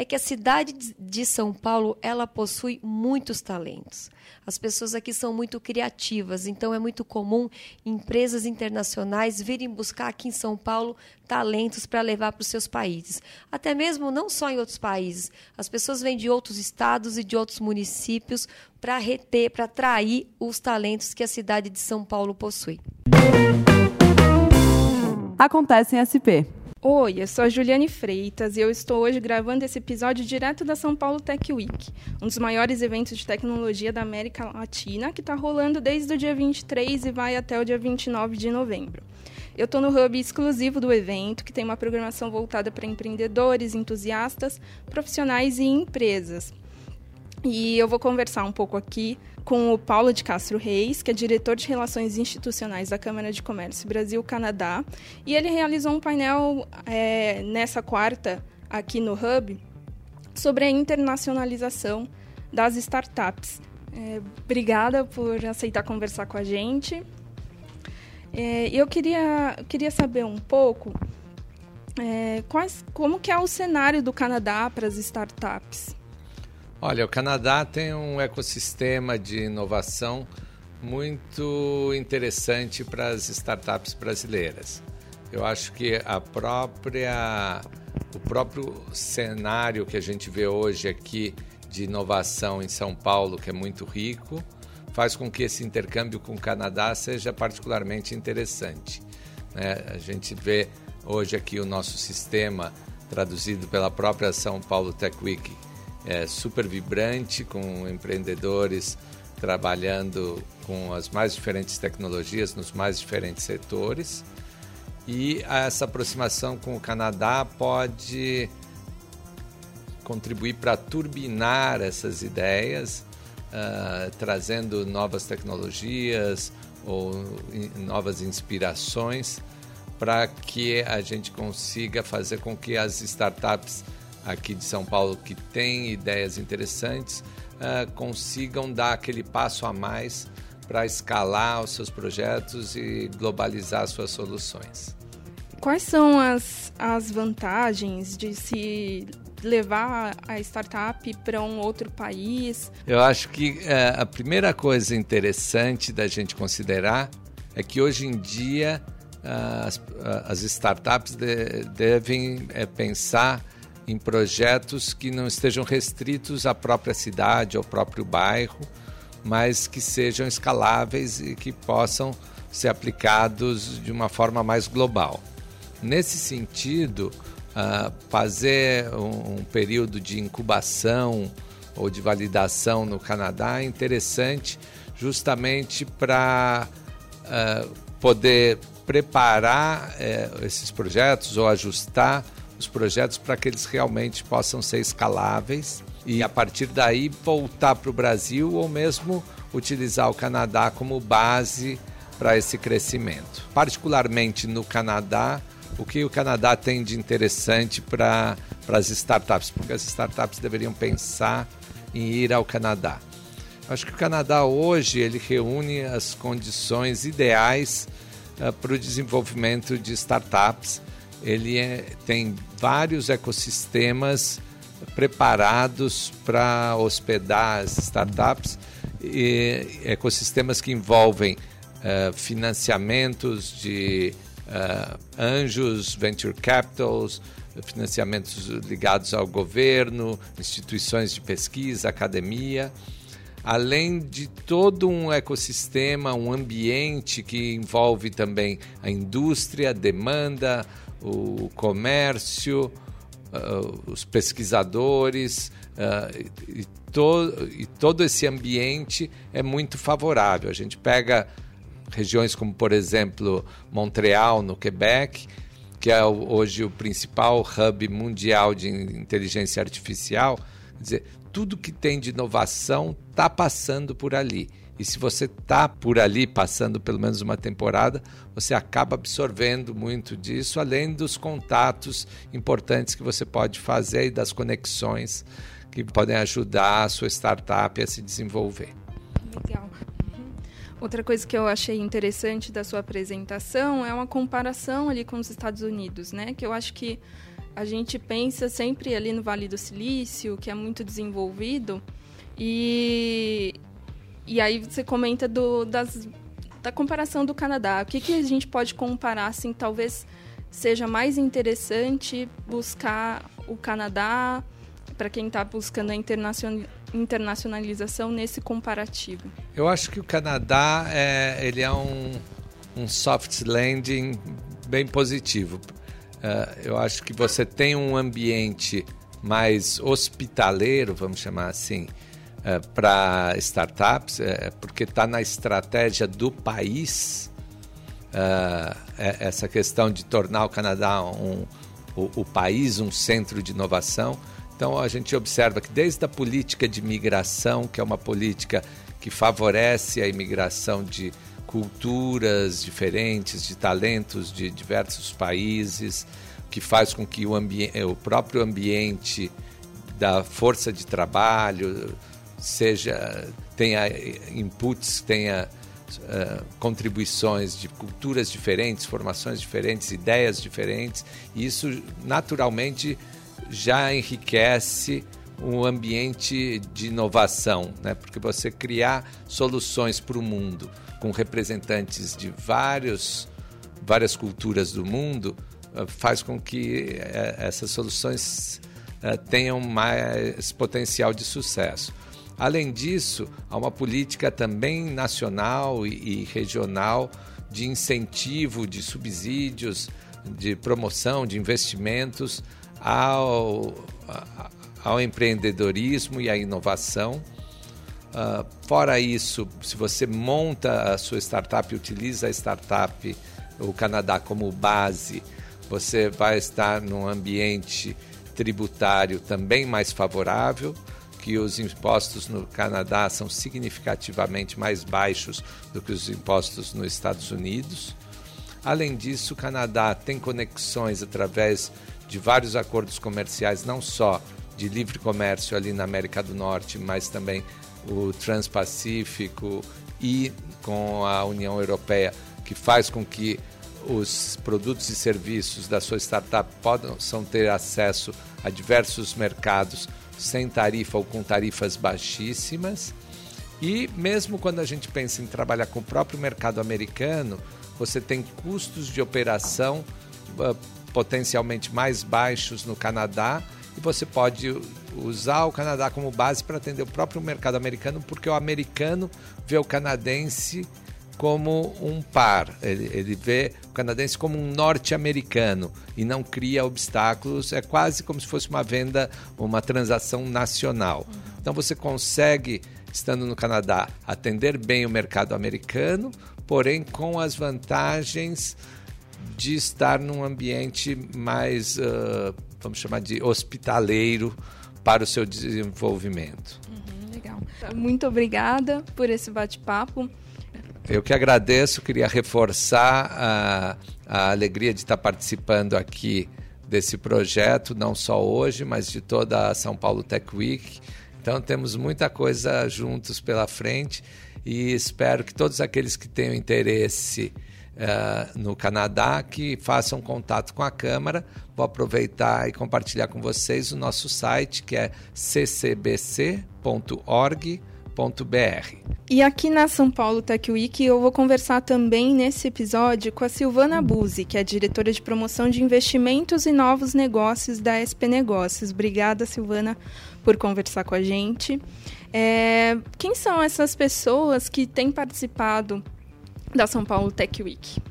é que a cidade de São Paulo, ela possui muitos talentos. As pessoas aqui são muito criativas, então é muito comum empresas internacionais virem buscar aqui em São Paulo talentos para levar para os seus países. Até mesmo não só em outros países. As pessoas vêm de outros estados e de outros municípios para reter, para atrair os talentos que a cidade de São Paulo possui. Acontece em SP. Oi, eu sou a Juliane Freitas e eu estou hoje gravando esse episódio direto da São Paulo Tech Week, um dos maiores eventos de tecnologia da América Latina, que está rolando desde o dia 23 e vai até o dia 29 de novembro. Eu estou no hub exclusivo do evento, que tem uma programação voltada para empreendedores, entusiastas, profissionais e empresas. E eu vou conversar um pouco aqui com o Paulo de Castro Reis, que é diretor de Relações Institucionais da Câmara de Comércio Brasil-Canadá. E ele realizou um painel é, nessa quarta, aqui no Hub, sobre a internacionalização das startups. É, obrigada por aceitar conversar com a gente. É, eu queria, queria saber um pouco é, quais, como que é o cenário do Canadá para as startups. Olha, o Canadá tem um ecossistema de inovação muito interessante para as startups brasileiras. Eu acho que a própria o próprio cenário que a gente vê hoje aqui de inovação em São Paulo, que é muito rico, faz com que esse intercâmbio com o Canadá seja particularmente interessante. Né? A gente vê hoje aqui o nosso sistema traduzido pela própria São Paulo Tech Week é, super vibrante, com empreendedores trabalhando com as mais diferentes tecnologias nos mais diferentes setores. E essa aproximação com o Canadá pode contribuir para turbinar essas ideias, uh, trazendo novas tecnologias ou in, novas inspirações para que a gente consiga fazer com que as startups aqui de São Paulo que têm ideias interessantes uh, consigam dar aquele passo a mais para escalar os seus projetos e globalizar suas soluções. Quais são as, as vantagens de se levar a startup para um outro país? Eu acho que uh, a primeira coisa interessante da gente considerar é que hoje em dia uh, as, as, startups de, devem é, pensar em projetos que não estejam restritos à própria cidade, ao próprio bairro, mas que sejam escaláveis e que possam ser aplicados de uma forma mais global. Nesse sentido, uh, fazer um, período de incubação ou de validação no Canadá é interessante justamente para uh, poder preparar uh, esses projetos ou ajustar os projetos para que eles realmente possam ser escaláveis e a partir daí voltar para o Brasil ou mesmo utilizar o Canadá como base para esse crescimento. Particularmente no Canadá, o que o Canadá tem de interessante para as startups? Porque as startups deveriam pensar em ir ao Canadá. Acho que o Canadá hoje ele reúne as condições ideais uh, para o desenvolvimento de startups ele é, tem vários ecossistemas preparados para hospedar as startups, e ecossistemas que envolvem uh, financiamentos de uh, anjos, venture capitals, financiamentos ligados ao governo, instituições de pesquisa, academia, além de todo um ecossistema, um ambiente que envolve também a indústria, demanda, o comércio, uh, os pesquisadores uh, e, to e todo esse ambiente é muito favorável. A gente pega regiões como, por exemplo, Montreal, no Quebec, que é hoje o principal hub mundial de inteligência artificial. Quer dizer, tudo que tem de inovação está passando por ali. E se você está por ali passando pelo menos uma temporada, você acaba absorvendo muito disso, além dos contatos importantes que você pode fazer e das conexões que podem ajudar a sua startup a se desenvolver. Legal. Uhum. Outra coisa que eu achei interessante da sua apresentação é uma comparação ali com os Estados Unidos, né? Que eu acho que a gente pensa sempre ali no Vale do Silício, que é muito desenvolvido, e, e aí você comenta do, das, da comparação do Canadá. O que, que a gente pode comparar, assim, talvez seja mais interessante buscar o Canadá para quem está buscando a internacionalização nesse comparativo? Eu acho que o Canadá é, ele é um, um soft landing bem positivo. Uh, eu acho que você tem um ambiente mais hospitaleiro, vamos chamar assim, uh, para startups, uh, porque está na estratégia do país uh, essa questão de tornar o Canadá um, o, o, país um centro de inovação. Então a gente observa que desde a política de migração, que é uma política que favorece a imigração de culturas diferentes, de talentos de diversos países, que faz com que o, o próprio ambiente da força de trabalho seja tenha inputs, tenha uh, contribuições de culturas diferentes, formações diferentes, ideias diferentes. E isso naturalmente já enriquece um ambiente de inovação, né? porque você criar soluções para o mundo com representantes de vários, várias culturas do mundo uh, faz com que uh, essas soluções tenham mais potencial de sucesso. Além disso, há uma política também nacional e, regional de incentivo, de subsídios, de promoção, de investimentos ao, ao empreendedorismo e à inovação. Uh, fora isso, se você monta a sua startup utiliza a startup, o Canadá como base, você vai estar num ambiente tributário também mais favorável que os impostos no Canadá são significativamente mais baixos do que os impostos nos Estados Unidos. Além disso, o Canadá tem conexões através de vários acordos comerciais, não só de livre comércio ali na América do Norte, mas também o Transpacífico e com a União Europeia, que faz com que os produtos e serviços da sua startup possam ter acesso a diversos mercados sem tarifa ou com tarifas baixíssimas. E mesmo quando a gente pensa em trabalhar com o próprio mercado americano, você tem custos de operação uh, potencialmente mais baixos no Canadá e você pode usar o Canadá como base para atender o próprio mercado americano, porque o americano vê o canadense como um par, ele, ele vê o canadense como um norte-americano e não cria obstáculos, é quase como se fosse uma venda, uma transação nacional. Então você consegue, estando no Canadá, atender bem o mercado americano, porém com as vantagens de estar num ambiente mais, uh, vamos chamar de hospitaleiro para o seu desenvolvimento. Uhum, legal. Muito obrigada por esse bate-papo. Eu que agradeço, queria reforçar a, a alegria de estar participando aqui desse projeto, não só hoje, mas de toda a São Paulo Tech Week. Então temos muita coisa juntos pela frente e espero que todos aqueles que tenham interesse uh, no Canadá que façam contato com a Câmara. Vou aproveitar e compartilhar com vocês o nosso site que é ccbc.org e aqui na São Paulo Tech Week eu vou conversar também nesse episódio com a Silvana Buzzi, que é diretora de promoção de investimentos e novos negócios da SP Negócios. Obrigada, Silvana, por conversar com a gente. É, quem são essas pessoas que têm participado da São Paulo Tech Week?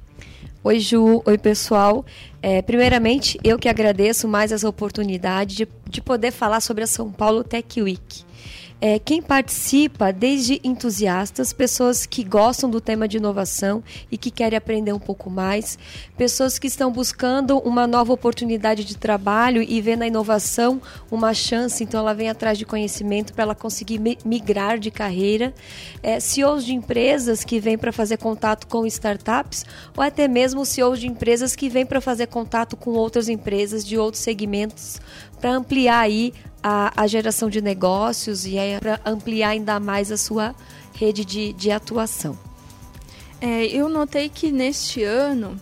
Oi, Ju. Oi, pessoal. É, primeiramente, eu que agradeço mais essa oportunidade de, de poder falar sobre a São Paulo Tech Week. É, quem participa, desde entusiastas, pessoas que gostam do tema de inovação e que querem aprender um pouco mais, pessoas que estão buscando uma nova oportunidade de trabalho e vê na inovação uma chance, então ela vem atrás de conhecimento para ela conseguir migrar de carreira, é, CEOs de empresas que vêm para fazer contato com startups ou até mesmo CEOs de empresas que vêm para fazer contato com outras empresas de outros segmentos para ampliar aí a, a geração de negócios e para ampliar ainda mais a sua rede de, de atuação. É, eu notei que neste ano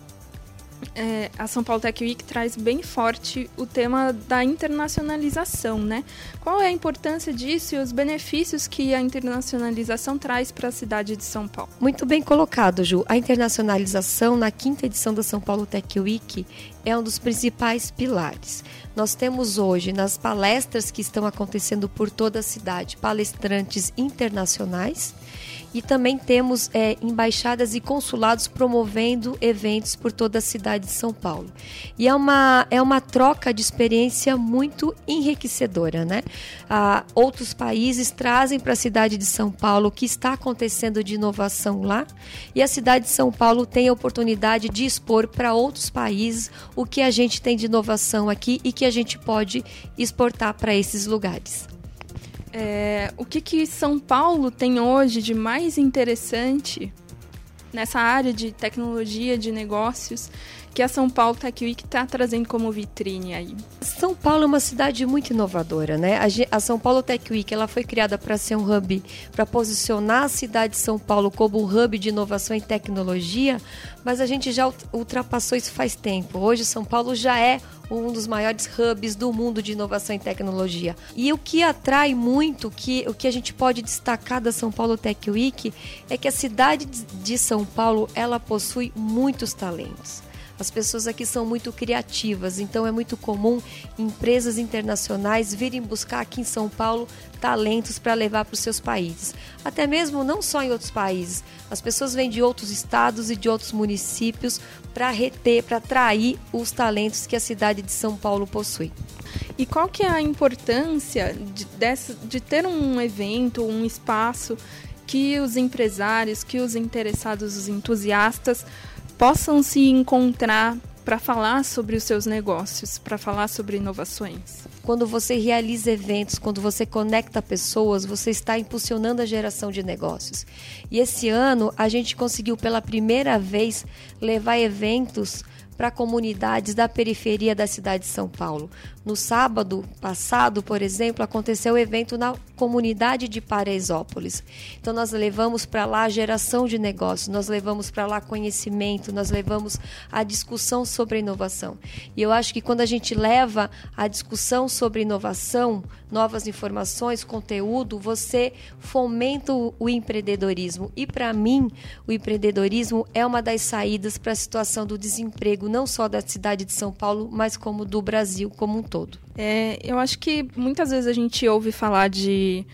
é, a São Paulo Tech Week traz bem forte o tema da internacionalização, né? Qual é a importância disso e os benefícios que a internacionalização traz para a cidade de São Paulo? Muito bem colocado, Ju. A internacionalização na quinta edição da São Paulo Tech Week é um dos principais pilares. Nós temos hoje, nas palestras que estão acontecendo por toda a cidade, palestrantes internacionais e também temos é, embaixadas e consulados promovendo eventos por toda a cidade de São Paulo. E é uma, é uma troca de experiência muito enriquecedora, né? Ah, outros países trazem para a cidade de São Paulo o que está acontecendo de inovação lá e a cidade de São Paulo tem a oportunidade de expor para outros países o que a gente tem de inovação aqui e que a gente pode exportar para esses lugares. É, o que, que São Paulo tem hoje de mais interessante nessa área de tecnologia, de negócios, que a São Paulo Tech Week está trazendo como vitrine aí? São Paulo é uma cidade muito inovadora, né? A, São Paulo Tech Week ela foi criada para ser um hub, para posicionar a cidade de São Paulo como um hub de inovação e tecnologia, mas a gente já ultrapassou isso faz tempo. Hoje São Paulo já é um dos maiores hubs do mundo de inovação e tecnologia. E o que atrai muito, que, o que a gente pode destacar da São Paulo Tech Week é que a cidade de São Paulo ela possui muitos talentos. As pessoas aqui são muito criativas, então é muito comum empresas internacionais virem buscar aqui em São Paulo talentos para levar para os seus países. Até mesmo não só em outros países, as pessoas vêm de outros estados e de outros municípios para reter, para atrair os talentos que a cidade de São Paulo possui. E qual que é a importância de, dessa, de ter um evento, um espaço que os empresários, que os interessados, os entusiastas possam se encontrar para falar sobre os seus negócios, para falar sobre inovações. Quando você realiza eventos, quando você conecta pessoas, você está impulsionando a geração de negócios. E esse ano a gente conseguiu pela primeira vez levar eventos para comunidades da periferia da cidade de São Paulo. No sábado passado, por exemplo, aconteceu o um evento na comunidade de Paraisópolis. Então nós levamos para lá geração de negócios, nós levamos para lá conhecimento, nós levamos a discussão sobre inovação. E eu acho que quando a gente leva a discussão sobre inovação, novas informações, conteúdo, você fomenta o empreendedorismo. E para mim, o empreendedorismo é uma das saídas para a situação do desemprego, não só da cidade de São Paulo, mas como do Brasil como um todo. É, eu acho que muitas vezes a gente ouve falar de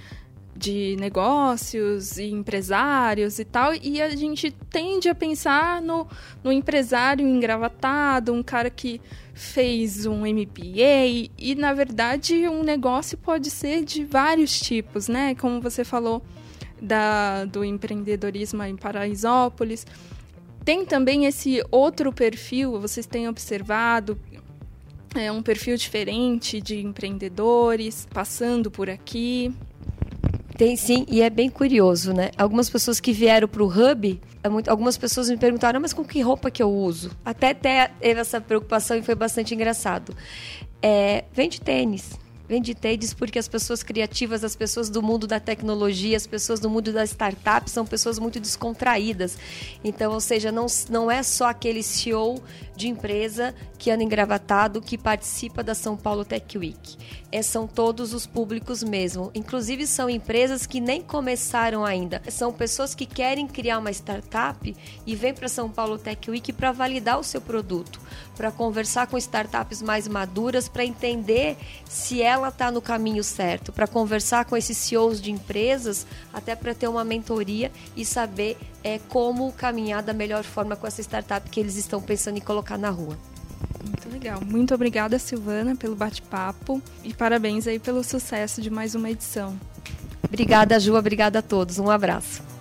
de negócios e empresários e tal, e a gente tende a pensar no, no empresário engravatado, um cara que fez um MBA, e na verdade um negócio pode ser de vários tipos, né? Como você falou da, do empreendedorismo em Paraisópolis. Tem também esse outro perfil, vocês têm observado, é um perfil diferente de empreendedores passando por aqui. Tem sim, e é bem curioso, né? Algumas pessoas que vieram para o Hub, é algumas pessoas me perguntaram, mas com que roupa que eu uso? Até teve essa preocupação e foi bastante engraçado. É, vende tênis Vende TEDs porque as pessoas criativas, as pessoas do mundo da tecnologia, as pessoas do mundo das startups são pessoas muito descontraídas. Então, ou seja, não, não é só aquele CEO de empresa que anda engravatado que participa da São Paulo Tech Week. É, são todos os públicos mesmo. Inclusive, são empresas que nem começaram ainda. São pessoas que querem criar uma startup e vêm para São Paulo Tech Week para validar o seu produto, para conversar com startups mais maduras, para entender se ela está no caminho certo, para conversar com esses CEOs de empresas, até para ter uma mentoria e saber é, como caminhar da melhor forma com essa startup que eles estão pensando em colocar na rua. Legal. Muito obrigada, Silvana, pelo bate-papo e parabéns aí pelo sucesso de mais uma edição. Obrigada, Ju. Obrigada a todos. Um abraço.